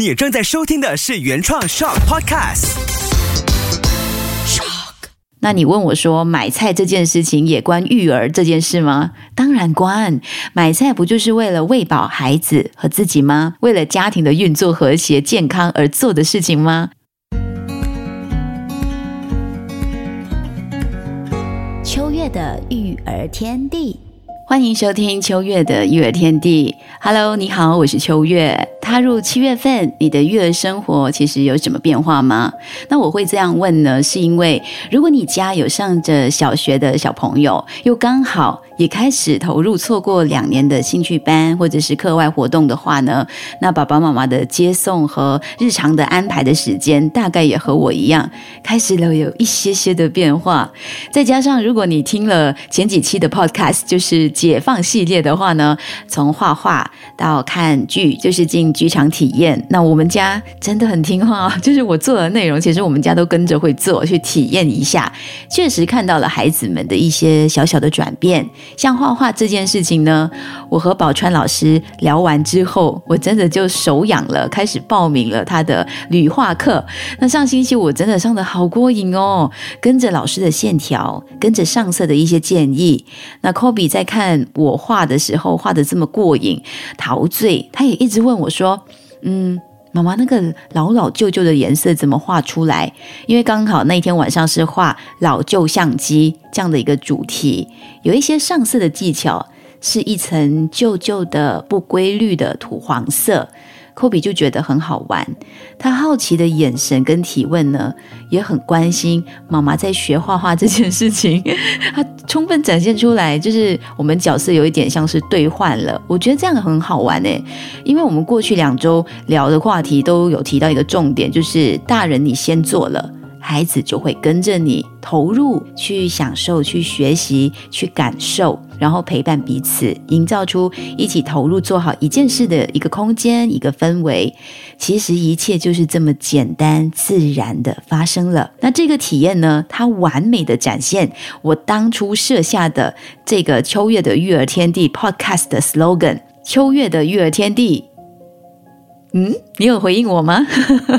你正在收听的是原创 Shock Podcast。Shock，那你问我说，买菜这件事情也关育儿这件事吗？当然关。买菜不就是为了喂饱孩子和自己吗？为了家庭的运作和谐、健康而做的事情吗？秋月的育儿天地，欢迎收听秋月的育儿天地。Hello，你好，我是秋月。踏入七月份，你的育儿生活其实有什么变化吗？那我会这样问呢，是因为如果你家有上着小学的小朋友，又刚好也开始投入错过两年的兴趣班或者是课外活动的话呢，那爸爸妈妈的接送和日常的安排的时间，大概也和我一样，开始了有一些些的变化。再加上如果你听了前几期的 Podcast，就是解放系列的话呢，从画画到看剧，就是进。剧场体验，那我们家真的很听话，就是我做的内容，其实我们家都跟着会做，去体验一下。确实看到了孩子们的一些小小的转变，像画画这件事情呢，我和宝川老师聊完之后，我真的就手痒了，开始报名了他的旅画课。那上星期我真的上的好过瘾哦，跟着老师的线条，跟着上色的一些建议。那 Kobe 在看我画的时候，画的这么过瘾陶醉，他也一直问我说。嗯，妈妈，那个老老旧旧的颜色怎么画出来？因为刚好那天晚上是画老旧相机这样的一个主题，有一些上色的技巧，是一层旧旧的不规律的土黄色。科比就觉得很好玩，他好奇的眼神跟提问呢，也很关心妈妈在学画画这件事情。他充分展现出来，就是我们角色有一点像是兑换了。我觉得这样很好玩诶，因为我们过去两周聊的话题都有提到一个重点，就是大人你先做了。孩子就会跟着你投入去享受、去学习、去感受，然后陪伴彼此，营造出一起投入做好一件事的一个空间、一个氛围。其实一切就是这么简单自然的发生了。那这个体验呢，它完美的展现我当初设下的这个秋月的育儿天地 Podcast 的 slogan：秋月的育儿天地。嗯，你有回应我吗？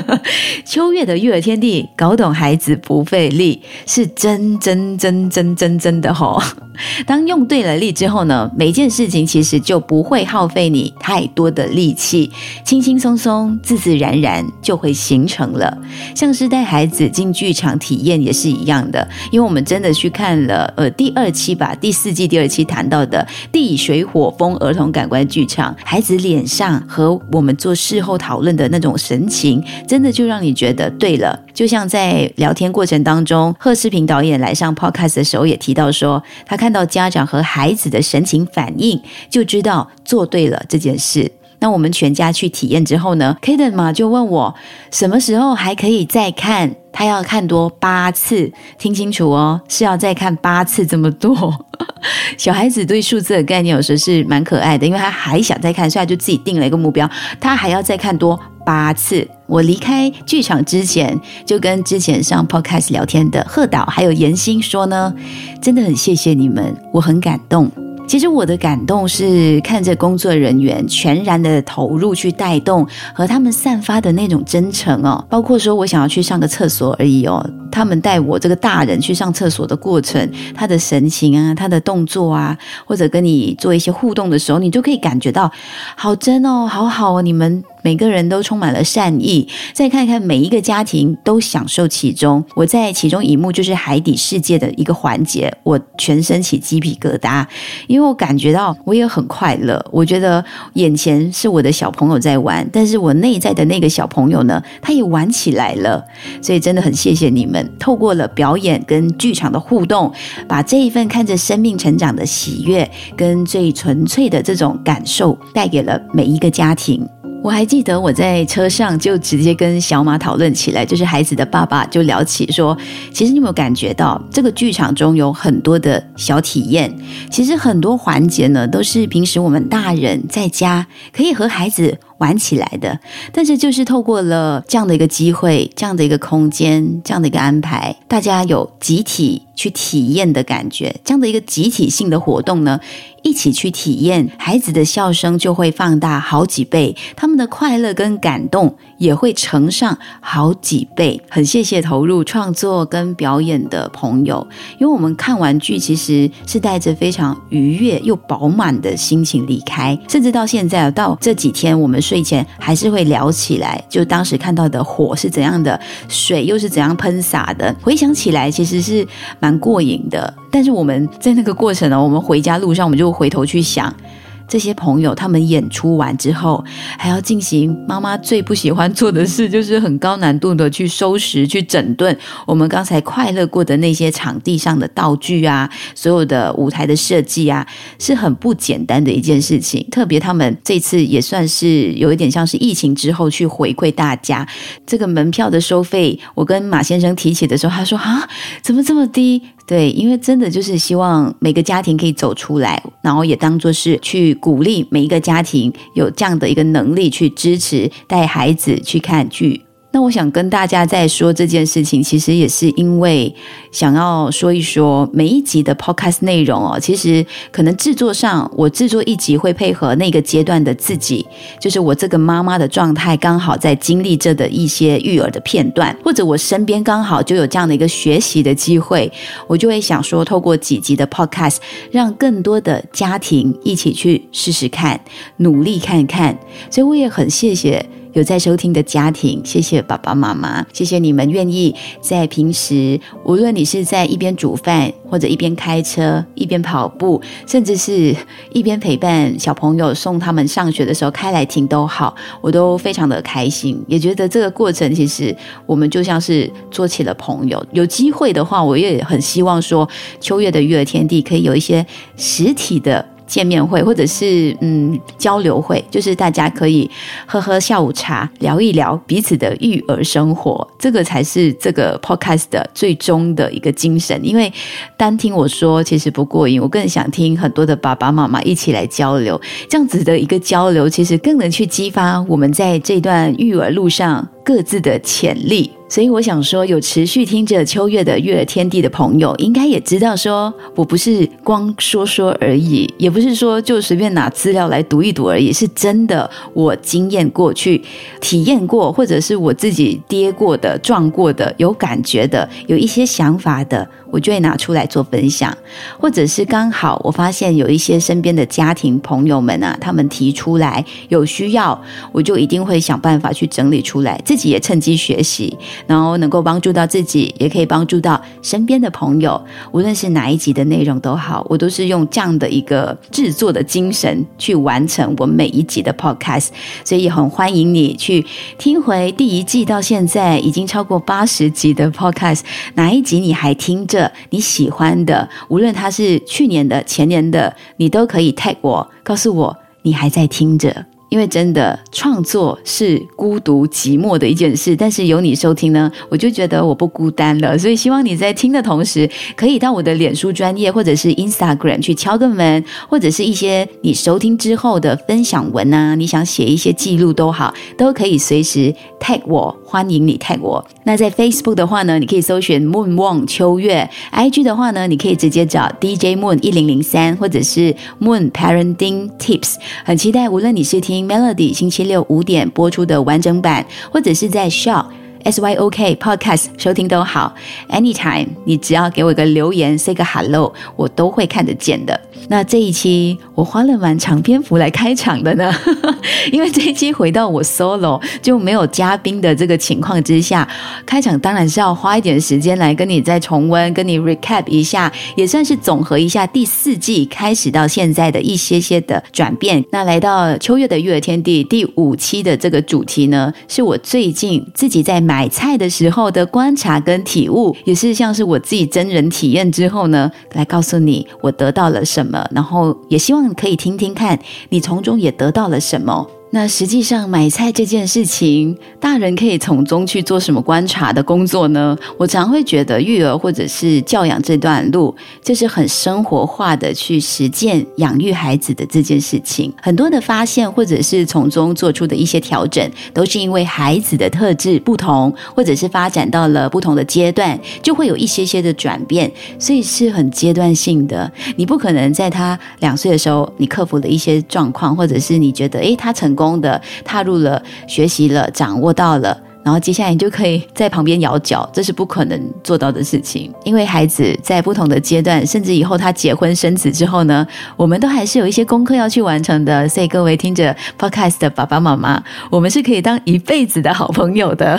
秋月的育儿天地，搞懂孩子不费力，是真真真真真真的吼。当用对了力之后呢，每件事情其实就不会耗费你太多的力气，轻轻松松、自自然然就会形成了。像是带孩子进剧场体验也是一样的，因为我们真的去看了呃第二期吧，第四季第二期谈到的地水火风儿童感官剧场，孩子脸上和我们做事。后讨论的那种神情，真的就让你觉得对了。就像在聊天过程当中，贺世平导演来上 podcast 的时候也提到说，他看到家长和孩子的神情反应，就知道做对了这件事。那我们全家去体验之后呢，Kaden 嘛就问我什么时候还可以再看？他要看多八次，听清楚哦，是要再看八次这么多。小孩子对数字的概念有时候是蛮可爱的，因为他还想再看，所以他就自己定了一个目标，他还要再看多八次。我离开剧场之前，就跟之前上 Podcast 聊天的贺导还有严欣说呢，真的很谢谢你们，我很感动。其实我的感动是看着工作人员全然的投入去带动，和他们散发的那种真诚哦，包括说我想要去上个厕所而已哦，他们带我这个大人去上厕所的过程，他的神情啊，他的动作啊，或者跟你做一些互动的时候，你就可以感觉到好真哦，好好哦，你们。每个人都充满了善意，再看看每一个家庭都享受其中。我在其中一幕就是海底世界的一个环节，我全身起鸡皮疙瘩，因为我感觉到我也很快乐。我觉得眼前是我的小朋友在玩，但是我内在的那个小朋友呢，他也玩起来了。所以真的很谢谢你们，透过了表演跟剧场的互动，把这一份看着生命成长的喜悦跟最纯粹的这种感受带给了每一个家庭。我还记得我在车上就直接跟小马讨论起来，就是孩子的爸爸就聊起说，其实你有没有感觉到这个剧场中有很多的小体验？其实很多环节呢，都是平时我们大人在家可以和孩子。玩起来的。但是就是透过了这样的一个机会、这样的一个空间、这样的一个安排，大家有集体去体验的感觉，这样的一个集体性的活动呢。一起去体验，孩子的笑声就会放大好几倍，他们的快乐跟感动也会乘上好几倍。很谢谢投入创作跟表演的朋友，因为我们看完剧其实是带着非常愉悦又饱满的心情离开，甚至到现在到这几天，我们睡前还是会聊起来，就当时看到的火是怎样的，水又是怎样喷洒的，回想起来其实是蛮过瘾的。但是我们在那个过程呢，我们回家路上，我们就回头去想。这些朋友，他们演出完之后，还要进行妈妈最不喜欢做的事，就是很高难度的去收拾、去整顿我们刚才快乐过的那些场地上的道具啊，所有的舞台的设计啊，是很不简单的一件事情。特别他们这次也算是有一点像是疫情之后去回馈大家，这个门票的收费，我跟马先生提起的时候，他说啊，怎么这么低？对，因为真的就是希望每个家庭可以走出来，然后也当做是去鼓励每一个家庭有这样的一个能力去支持带孩子去看剧。那我想跟大家在说这件事情，其实也是因为想要说一说每一集的 podcast 内容哦。其实可能制作上，我制作一集会配合那个阶段的自己，就是我这个妈妈的状态刚好在经历着的一些育儿的片段，或者我身边刚好就有这样的一个学习的机会，我就会想说，透过几集的 podcast，让更多的家庭一起去试试看，努力看看。所以我也很谢谢。有在收听的家庭，谢谢爸爸妈妈，谢谢你们愿意在平时，无论你是在一边煮饭，或者一边开车，一边跑步，甚至是一边陪伴小朋友送他们上学的时候开来听都好，我都非常的开心，也觉得这个过程其实我们就像是做起了朋友。有机会的话，我也很希望说秋月的育儿天地可以有一些实体的。见面会，或者是嗯交流会，就是大家可以喝喝下午茶，聊一聊彼此的育儿生活，这个才是这个 podcast 的最终的一个精神。因为单听我说其实不过瘾，我更想听很多的爸爸妈妈一起来交流，这样子的一个交流，其实更能去激发我们在这段育儿路上各自的潜力。所以我想说，有持续听着秋月的月天地的朋友，应该也知道，说我不是光说说而已，也不是说就随便拿资料来读一读而已，是真的我经验过去、体验过，或者是我自己跌过的、撞过的、有感觉的、有一些想法的。我就会拿出来做分享，或者是刚好我发现有一些身边的家庭朋友们啊，他们提出来有需要，我就一定会想办法去整理出来，自己也趁机学习，然后能够帮助到自己，也可以帮助到身边的朋友。无论是哪一集的内容都好，我都是用这样的一个制作的精神去完成我每一集的 podcast，所以很欢迎你去听回第一季到现在已经超过八十集的 podcast，哪一集你还听着？你喜欢的，无论它是去年的、前年的，你都可以 tag 我，告诉我你还在听着。因为真的创作是孤独寂寞的一件事，但是有你收听呢，我就觉得我不孤单了。所以希望你在听的同时，可以到我的脸书专业或者是 Instagram 去敲个门，或者是一些你收听之后的分享文啊，你想写一些记录都好，都可以随时 tag 我，欢迎你 tag 我。那在 Facebook 的话呢，你可以搜寻 Moon Wang 秋月；IG 的话呢，你可以直接找 DJ Moon 一零零三，或者是 Moon Parenting Tips。很期待，无论你是听。Melody 星期六五点播出的完整版，或者是在 Shop S Y O K Podcast 收听都好，Anytime，你只要给我一个留言，say 个 Hello，我都会看得见的。那这一期我花了蛮长篇幅来开场的呢，因为这一期回到我 solo 就没有嘉宾的这个情况之下，开场当然是要花一点时间来跟你再重温，跟你 recap 一下，也算是总和一下第四季开始到现在的一些些的转变。那来到秋月的育儿天地第五期的这个主题呢，是我最近自己在买买菜的时候的观察跟体悟，也是像是我自己真人体验之后呢，来告诉你我得到了什么。然后也希望可以听听看，你从中也得到了什么。那实际上买菜这件事情，大人可以从中去做什么观察的工作呢？我常会觉得育儿或者是教养这段路，就是很生活化的去实践养育孩子的这件事情。很多的发现或者是从中做出的一些调整，都是因为孩子的特质不同，或者是发展到了不同的阶段，就会有一些些的转变，所以是很阶段性的。你不可能在他两岁的时候，你克服了一些状况，或者是你觉得诶他成功。功的踏入了学习了，掌握到了，然后接下来你就可以在旁边摇脚，这是不可能做到的事情。因为孩子在不同的阶段，甚至以后他结婚生子之后呢，我们都还是有一些功课要去完成的。所以各位听着 Podcast 的爸爸妈妈，我们是可以当一辈子的好朋友的。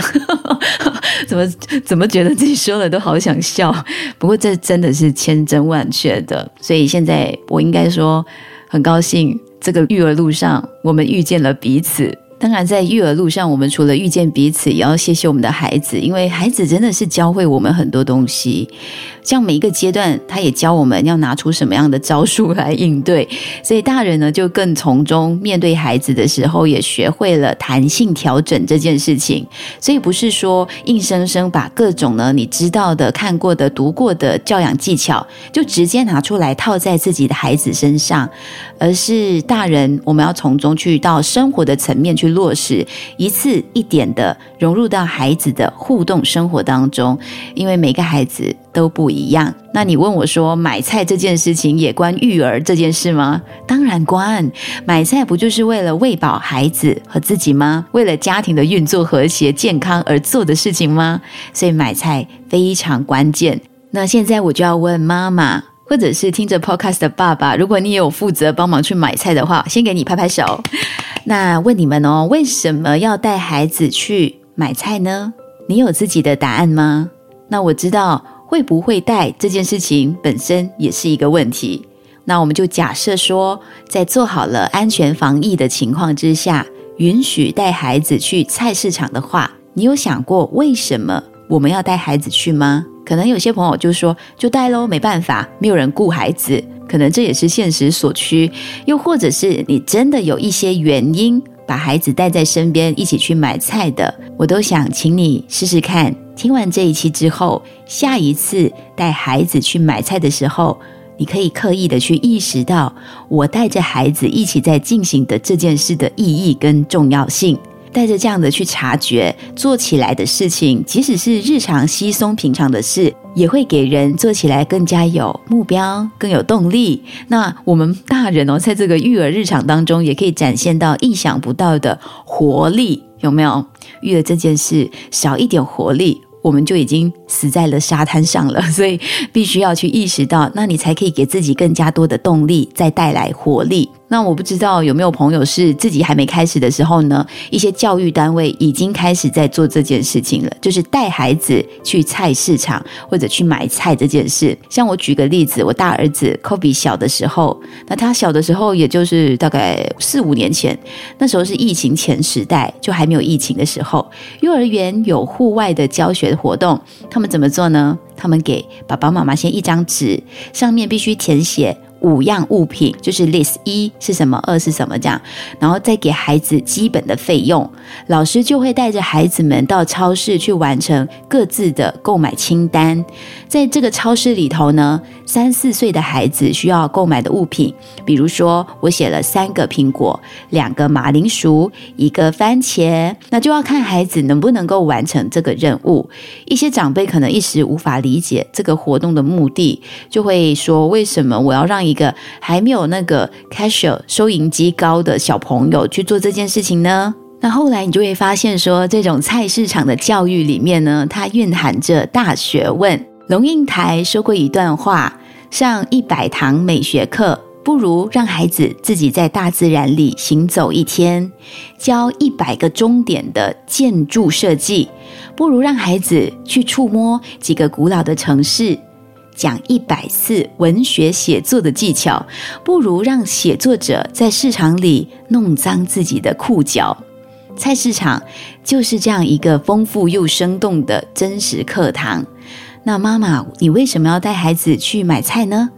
怎么怎么觉得自己说了都好想笑？不过这真的是千真万确的。所以现在我应该说很高兴。这个育儿路上，我们遇见了彼此。当然，在育儿路上，我们除了遇见彼此，也要谢谢我们的孩子，因为孩子真的是教会我们很多东西。像每一个阶段，他也教我们要拿出什么样的招数来应对。所以大人呢，就更从中面对孩子的时候，也学会了弹性调整这件事情。所以不是说硬生生把各种呢你知道的、看过的、读过的教养技巧，就直接拿出来套在自己的孩子身上，而是大人我们要从中去到生活的层面去落实，一次一点的融入到孩子的互动生活当中，因为每个孩子。都不一样。那你问我说，买菜这件事情也关育儿这件事吗？当然关。买菜不就是为了喂饱孩子和自己吗？为了家庭的运作和谐、健康而做的事情吗？所以买菜非常关键。那现在我就要问妈妈，或者是听着 podcast 的爸爸，如果你有负责帮忙去买菜的话，先给你拍拍手。那问你们哦，为什么要带孩子去买菜呢？你有自己的答案吗？那我知道。会不会带这件事情本身也是一个问题。那我们就假设说，在做好了安全防疫的情况之下，允许带孩子去菜市场的话，你有想过为什么我们要带孩子去吗？可能有些朋友就说，就带喽，没办法，没有人顾孩子，可能这也是现实所趋。又或者是你真的有一些原因，把孩子带在身边一起去买菜的，我都想请你试试看。听完这一期之后，下一次带孩子去买菜的时候，你可以刻意的去意识到我带着孩子一起在进行的这件事的意义跟重要性，带着这样的去察觉做起来的事情，即使是日常稀松平常的事，也会给人做起来更加有目标、更有动力。那我们大人哦，在这个育儿日常当中，也可以展现到意想不到的活力。有没有育儿这件事少一点活力，我们就已经死在了沙滩上了。所以必须要去意识到，那你才可以给自己更加多的动力，再带来活力。那我不知道有没有朋友是自己还没开始的时候呢？一些教育单位已经开始在做这件事情了，就是带孩子去菜市场或者去买菜这件事。像我举个例子，我大儿子 Kobe 小的时候，那他小的时候也就是大概四五年前，那时候是疫情前时代，就还没有疫情的时候，幼儿园有户外的教学活动，他们怎么做呢？他们给爸爸妈妈先一张纸，上面必须填写。五样物品就是 list 一是什么，二是什么这样，然后再给孩子基本的费用，老师就会带着孩子们到超市去完成各自的购买清单。在这个超市里头呢，三四岁的孩子需要购买的物品，比如说我写了三个苹果，两个马铃薯，一个番茄，那就要看孩子能不能够完成这个任务。一些长辈可能一时无法理解这个活动的目的，就会说：为什么我要让一一个还没有那个 cashier 收银机高的小朋友去做这件事情呢？那后来你就会发现，说这种菜市场的教育里面呢，它蕴含着大学问。龙应台说过一段话：上一百堂美学课，不如让孩子自己在大自然里行走一天；教一百个终点的建筑设计，不如让孩子去触摸几个古老的城市。讲一百次文学写作的技巧，不如让写作者在市场里弄脏自己的裤脚。菜市场就是这样一个丰富又生动的真实课堂。那妈妈，你为什么要带孩子去买菜呢？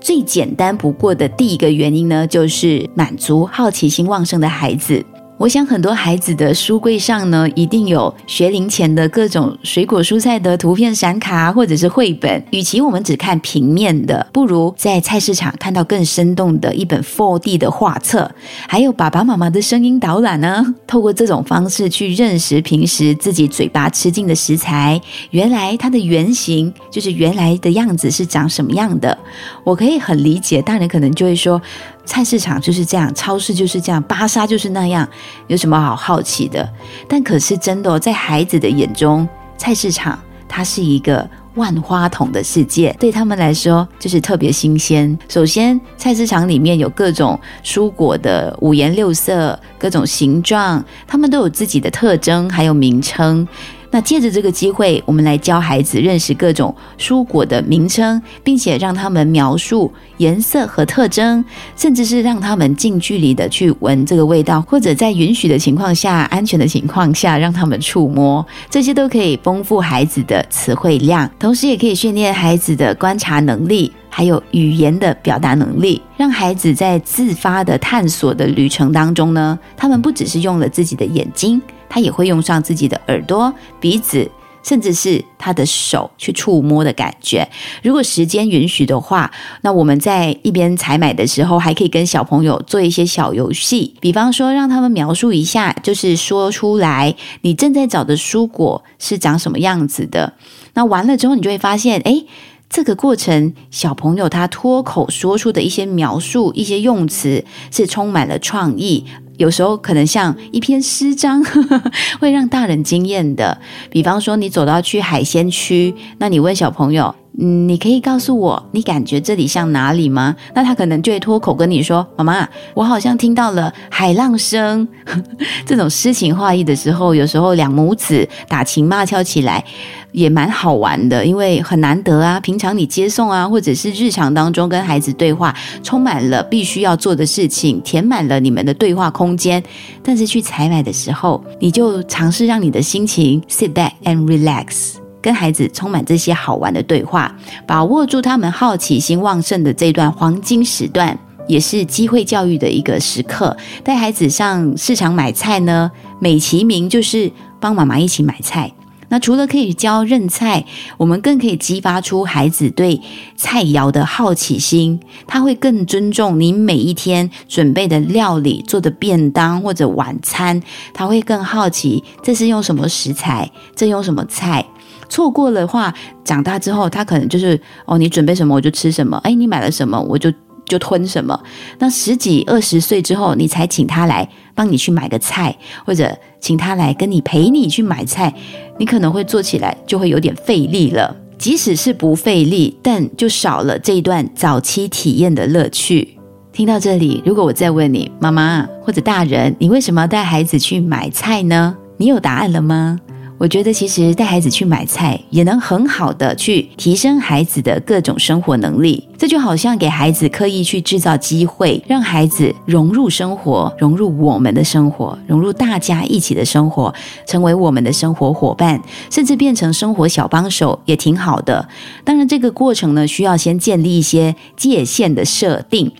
最简单不过的第一个原因呢，就是满足好奇心旺盛的孩子。我想很多孩子的书柜上呢，一定有学龄前的各种水果蔬菜的图片闪卡或者是绘本。与其我们只看平面的，不如在菜市场看到更生动的一本 4D 的画册，还有爸爸妈妈的声音导览呢。透过这种方式去认识平时自己嘴巴吃进的食材，原来它的原型就是原来的样子是长什么样的。我可以很理解，大人可能就会说。菜市场就是这样，超市就是这样，巴莎就是那样，有什么好好奇的？但可是真的哦，在孩子的眼中，菜市场它是一个万花筒的世界，对他们来说就是特别新鲜。首先，菜市场里面有各种蔬果的五颜六色、各种形状，它们都有自己的特征，还有名称。那借着这个机会，我们来教孩子认识各种蔬果的名称，并且让他们描述颜色和特征，甚至是让他们近距离的去闻这个味道，或者在允许的情况下、安全的情况下，让他们触摸，这些都可以丰富孩子的词汇量，同时也可以训练孩子的观察能力，还有语言的表达能力，让孩子在自发的探索的旅程当中呢，他们不只是用了自己的眼睛。他也会用上自己的耳朵、鼻子，甚至是他的手去触摸的感觉。如果时间允许的话，那我们在一边采买的时候，还可以跟小朋友做一些小游戏，比方说让他们描述一下，就是说出来你正在找的蔬果是长什么样子的。那完了之后，你就会发现，哎，这个过程小朋友他脱口说出的一些描述、一些用词是充满了创意。有时候可能像一篇诗章，会让大人惊艳的。比方说，你走到去海鲜区，那你问小朋友。嗯，你可以告诉我，你感觉这里像哪里吗？那他可能就会脱口跟你说：“妈妈，我好像听到了海浪声。” 这种诗情画意的时候，有时候两母子打情骂俏起来也蛮好玩的，因为很难得啊。平常你接送啊，或者是日常当中跟孩子对话，充满了必须要做的事情，填满了你们的对话空间。但是去采买的时候，你就尝试让你的心情 sit back and relax。跟孩子充满这些好玩的对话，把握住他们好奇心旺盛的这段黄金时段，也是机会教育的一个时刻。带孩子上市场买菜呢，美其名就是帮妈妈一起买菜。那除了可以教认菜，我们更可以激发出孩子对菜肴的好奇心。他会更尊重你每一天准备的料理、做的便当或者晚餐。他会更好奇这是用什么食材，这用什么菜。错过的话，长大之后他可能就是哦，你准备什么我就吃什么，哎，你买了什么我就就吞什么。那十几二十岁之后，你才请他来帮你去买个菜，或者请他来跟你陪你去买菜，你可能会做起来就会有点费力了。即使是不费力，但就少了这一段早期体验的乐趣。听到这里，如果我再问你，妈妈或者大人，你为什么要带孩子去买菜呢？你有答案了吗？我觉得其实带孩子去买菜也能很好的去提升孩子的各种生活能力。这就好像给孩子刻意去制造机会，让孩子融入生活，融入我们的生活，融入大家一起的生活，成为我们的生活伙伴，甚至变成生活小帮手，也挺好的。当然，这个过程呢，需要先建立一些界限的设定，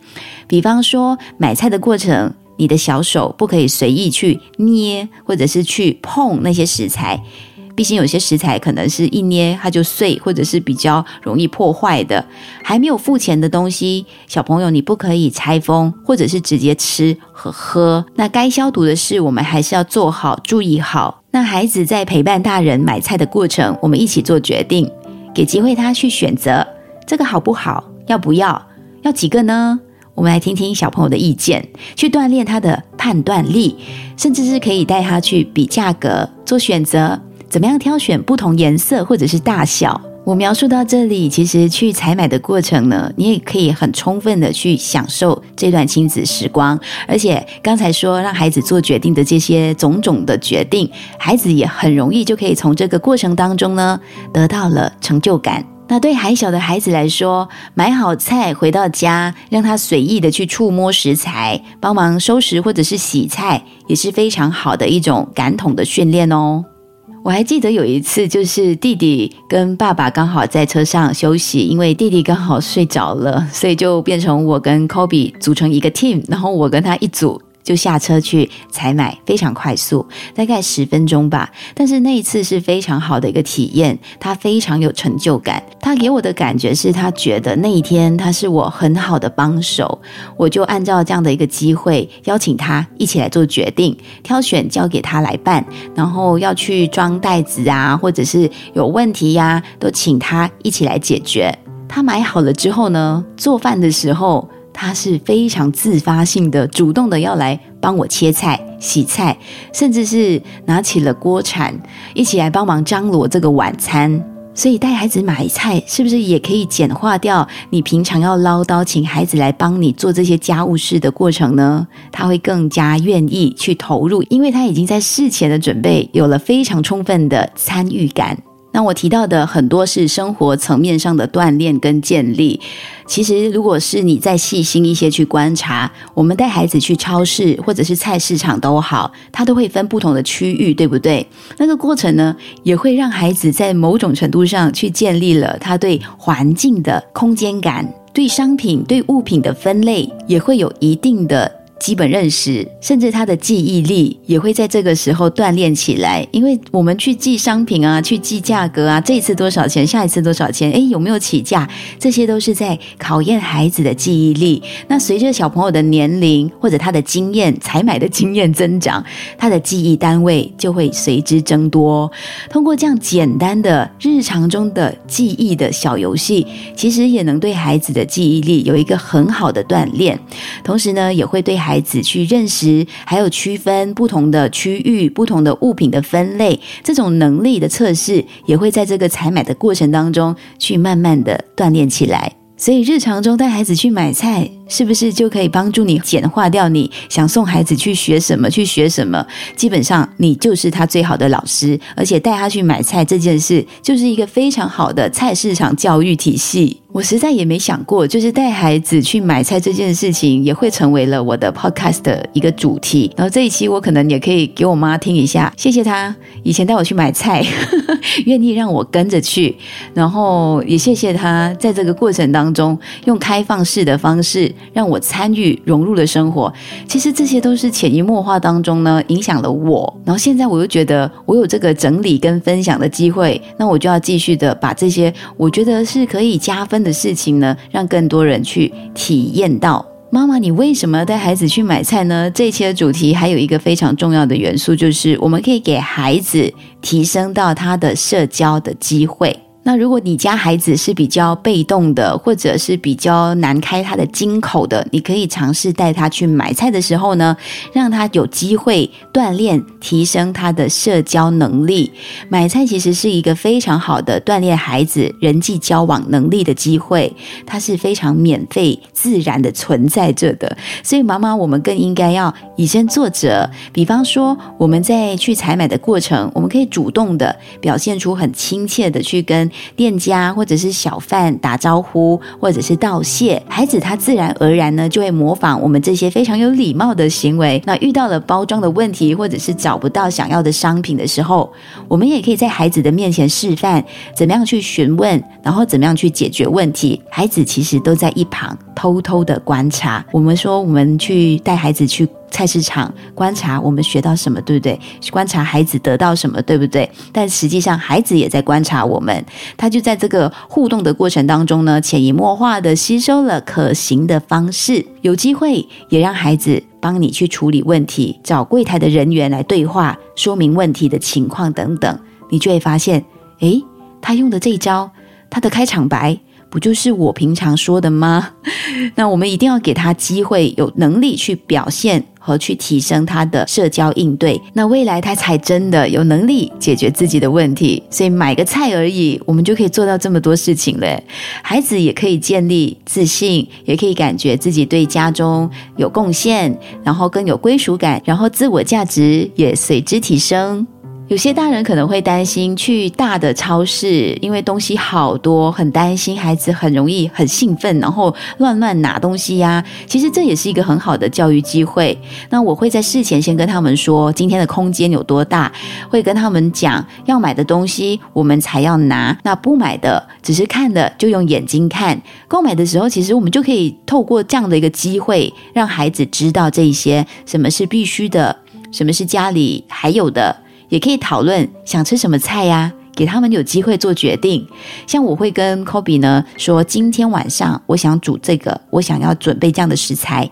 比方说买菜的过程。你的小手不可以随意去捏，或者是去碰那些食材，毕竟有些食材可能是一捏它就碎，或者是比较容易破坏的。还没有付钱的东西，小朋友你不可以拆封，或者是直接吃和喝。那该消毒的事，我们还是要做好，注意好。那孩子在陪伴大人买菜的过程，我们一起做决定，给机会他去选择这个好不好，要不要，要几个呢？我们来听听小朋友的意见，去锻炼他的判断力，甚至是可以带他去比价格、做选择，怎么样挑选不同颜色或者是大小。我描述到这里，其实去采买的过程呢，你也可以很充分的去享受这段亲子时光。而且刚才说让孩子做决定的这些种种的决定，孩子也很容易就可以从这个过程当中呢得到了成就感。那对还小的孩子来说，买好菜回到家，让他随意的去触摸食材，帮忙收拾或者是洗菜，也是非常好的一种感统的训练哦。我还记得有一次，就是弟弟跟爸爸刚好在车上休息，因为弟弟刚好睡着了，所以就变成我跟 Kobe 组成一个 team，然后我跟他一组。就下车去采买，非常快速，大概十分钟吧。但是那一次是非常好的一个体验，他非常有成就感。他给我的感觉是他觉得那一天他是我很好的帮手，我就按照这样的一个机会邀请他一起来做决定，挑选交给他来办，然后要去装袋子啊，或者是有问题呀，都请他一起来解决。他买好了之后呢，做饭的时候。他是非常自发性的、主动的要来帮我切菜、洗菜，甚至是拿起了锅铲，一起来帮忙张罗这个晚餐。所以带孩子买菜，是不是也可以简化掉你平常要唠叨，请孩子来帮你做这些家务事的过程呢？他会更加愿意去投入，因为他已经在事前的准备有了非常充分的参与感。那我提到的很多是生活层面上的锻炼跟建立。其实，如果是你再细心一些去观察，我们带孩子去超市或者是菜市场都好，它都会分不同的区域，对不对？那个过程呢，也会让孩子在某种程度上去建立了他对环境的空间感，对商品、对物品的分类也会有一定的。基本认识，甚至他的记忆力也会在这个时候锻炼起来。因为我们去记商品啊，去记价格啊，这一次多少钱，下一次多少钱，诶，有没有起价？这些都是在考验孩子的记忆力。那随着小朋友的年龄或者他的经验、采买的经验增长，他的记忆单位就会随之增多。通过这样简单的日常中的记忆的小游戏，其实也能对孩子的记忆力有一个很好的锻炼。同时呢，也会对孩孩子去认识，还有区分不同的区域、不同的物品的分类，这种能力的测试，也会在这个采买的过程当中去慢慢的锻炼起来。所以日常中带孩子去买菜。是不是就可以帮助你简化掉你想送孩子去学什么去学什么？基本上你就是他最好的老师，而且带他去买菜这件事就是一个非常好的菜市场教育体系。我实在也没想过，就是带孩子去买菜这件事情也会成为了我的 podcast 的一个主题。然后这一期我可能也可以给我妈听一下，谢谢她以前带我去买菜，愿意让我跟着去，然后也谢谢她在这个过程当中用开放式的方式。让我参与融入了生活，其实这些都是潜移默化当中呢，影响了我。然后现在我又觉得我有这个整理跟分享的机会，那我就要继续的把这些我觉得是可以加分的事情呢，让更多人去体验到。妈妈，你为什么要带孩子去买菜呢？这一期的主题还有一个非常重要的元素，就是我们可以给孩子提升到他的社交的机会。那如果你家孩子是比较被动的，或者是比较难开他的金口的，你可以尝试带他去买菜的时候呢，让他有机会锻炼、提升他的社交能力。买菜其实是一个非常好的锻炼孩子人际交往能力的机会，它是非常免费、自然的存在着的。所以，妈妈，我们更应该要以身作则。比方说，我们在去采买的过程，我们可以主动的表现出很亲切的去跟。店家或者是小贩打招呼，或者是道谢，孩子他自然而然呢就会模仿我们这些非常有礼貌的行为。那遇到了包装的问题，或者是找不到想要的商品的时候，我们也可以在孩子的面前示范怎么样去询问，然后怎么样去解决问题。孩子其实都在一旁偷偷的观察。我们说，我们去带孩子去。菜市场观察，我们学到什么，对不对？观察孩子得到什么，对不对？但实际上，孩子也在观察我们，他就在这个互动的过程当中呢，潜移默化的吸收了可行的方式。有机会也让孩子帮你去处理问题，找柜台的人员来对话，说明问题的情况等等，你就会发现，诶，他用的这一招，他的开场白。不就是我平常说的吗？那我们一定要给他机会，有能力去表现和去提升他的社交应对。那未来他才真的有能力解决自己的问题。所以买个菜而已，我们就可以做到这么多事情嘞。孩子也可以建立自信，也可以感觉自己对家中有贡献，然后更有归属感，然后自我价值也随之提升。有些大人可能会担心去大的超市，因为东西好多，很担心孩子很容易很兴奋，然后乱乱拿东西呀。其实这也是一个很好的教育机会。那我会在事前先跟他们说今天的空间有多大，会跟他们讲要买的东西我们才要拿，那不买的只是看的就用眼睛看。购买的时候，其实我们就可以透过这样的一个机会，让孩子知道这些什么是必须的，什么是家里还有的。也可以讨论想吃什么菜呀，给他们有机会做决定。像我会跟 Kobe 呢说，今天晚上我想煮这个，我想要准备这样的食材。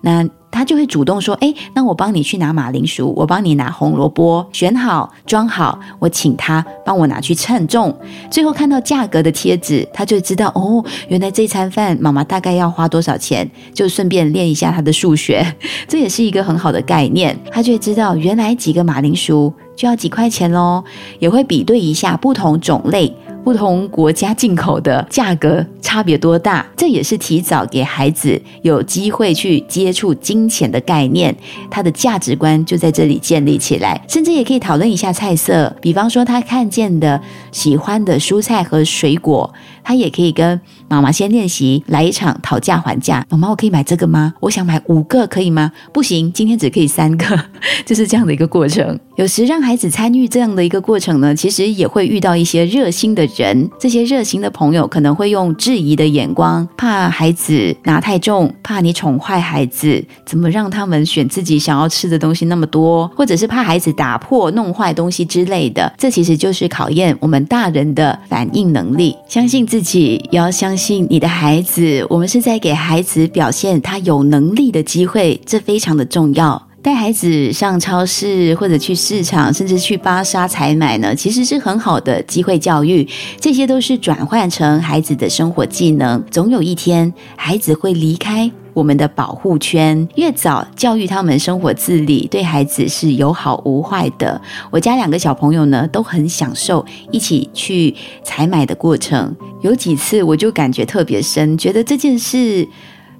那他就会主动说：“哎，那我帮你去拿马铃薯，我帮你拿红萝卜，选好装好，我请他帮我拿去称重。最后看到价格的贴纸，他就知道哦，原来这餐饭妈妈大概要花多少钱，就顺便练一下他的数学。这也是一个很好的概念，他就会知道原来几个马铃薯就要几块钱喽，也会比对一下不同种类。”不同国家进口的价格差别多大？这也是提早给孩子有机会去接触金钱的概念，他的价值观就在这里建立起来。甚至也可以讨论一下菜色，比方说他看见的喜欢的蔬菜和水果，他也可以跟妈妈先练习来一场讨价还价。妈妈，我可以买这个吗？我想买五个，可以吗？不行，今天只可以三个，就是这样的一个过程。有时让孩子参与这样的一个过程呢，其实也会遇到一些热心的人。这些热心的朋友可能会用质疑的眼光，怕孩子拿太重，怕你宠坏孩子，怎么让他们选自己想要吃的东西那么多，或者是怕孩子打破、弄坏东西之类的。这其实就是考验我们大人的反应能力。相信自己，也要相信你的孩子。我们是在给孩子表现他有能力的机会，这非常的重要。带孩子上超市或者去市场，甚至去巴沙采买呢，其实是很好的机会教育。这些都是转换成孩子的生活技能。总有一天，孩子会离开我们的保护圈。越早教育他们生活自理，对孩子是有好无坏的。我家两个小朋友呢，都很享受一起去采买的过程。有几次我就感觉特别深，觉得这件事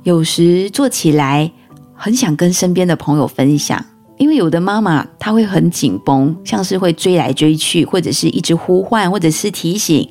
有时做起来。很想跟身边的朋友分享，因为有的妈妈她会很紧绷，像是会追来追去，或者是一直呼唤，或者是提醒。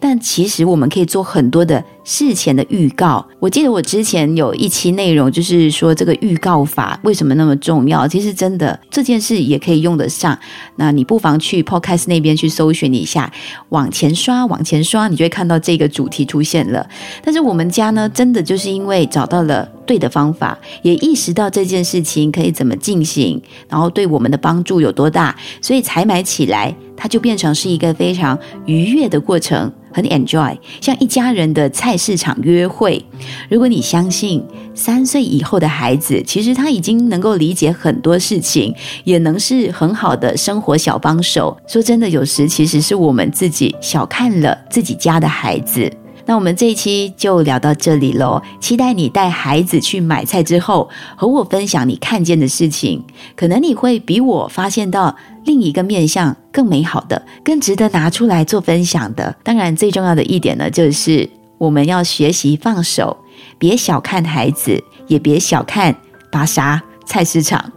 但其实我们可以做很多的。事前的预告，我记得我之前有一期内容，就是说这个预告法为什么那么重要。其实真的这件事也可以用得上。那你不妨去 Podcast 那边去搜寻一下，往前刷，往前刷，你就会看到这个主题出现了。但是我们家呢，真的就是因为找到了对的方法，也意识到这件事情可以怎么进行，然后对我们的帮助有多大，所以采买起来，它就变成是一个非常愉悦的过程。很 enjoy，像一家人的菜市场约会。如果你相信三岁以后的孩子，其实他已经能够理解很多事情，也能是很好的生活小帮手。说真的，有时其实是我们自己小看了自己家的孩子。那我们这一期就聊到这里喽，期待你带孩子去买菜之后，和我分享你看见的事情，可能你会比我发现到另一个面向更美好的、更值得拿出来做分享的。当然，最重要的一点呢，就是我们要学习放手，别小看孩子，也别小看巴沙。菜市场，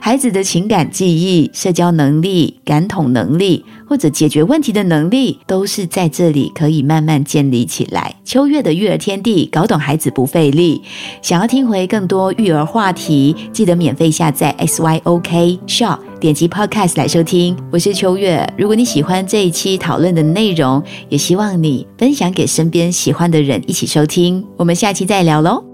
孩子的情感记忆、社交能力、感统能力，或者解决问题的能力，都是在这里可以慢慢建立起来。秋月的育儿天地，搞懂孩子不费力。想要听回更多育儿话题，记得免费下载 SYOK Shop，点击 Podcast 来收听。我是秋月。如果你喜欢这一期讨论的内容，也希望你分享给身边喜欢的人一起收听。我们下期再聊喽。